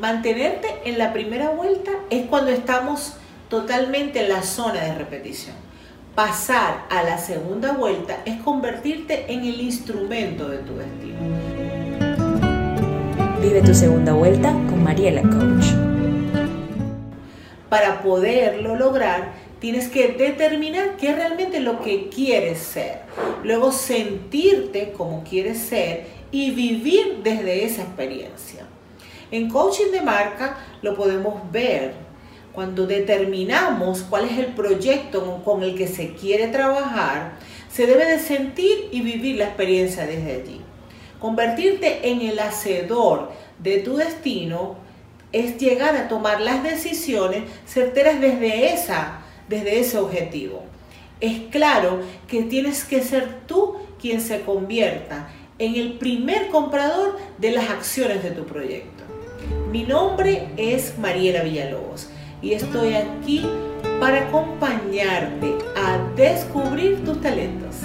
Mantenerte en la primera vuelta es cuando estamos totalmente en la zona de repetición. Pasar a la segunda vuelta es convertirte en el instrumento de tu destino. Vive tu segunda vuelta con Mariela Coach. Para poderlo lograr, tienes que determinar qué es realmente lo que quieres ser. Luego sentirte como quieres ser y vivir desde esa experiencia. En coaching de marca lo podemos ver cuando determinamos cuál es el proyecto con el que se quiere trabajar, se debe de sentir y vivir la experiencia desde allí. Convertirte en el hacedor de tu destino es llegar a tomar las decisiones certeras desde, esa, desde ese objetivo. Es claro que tienes que ser tú quien se convierta en el primer comprador de las acciones de tu proyecto. Mi nombre es Mariela Villalobos y estoy aquí para acompañarte a descubrir tus talentos.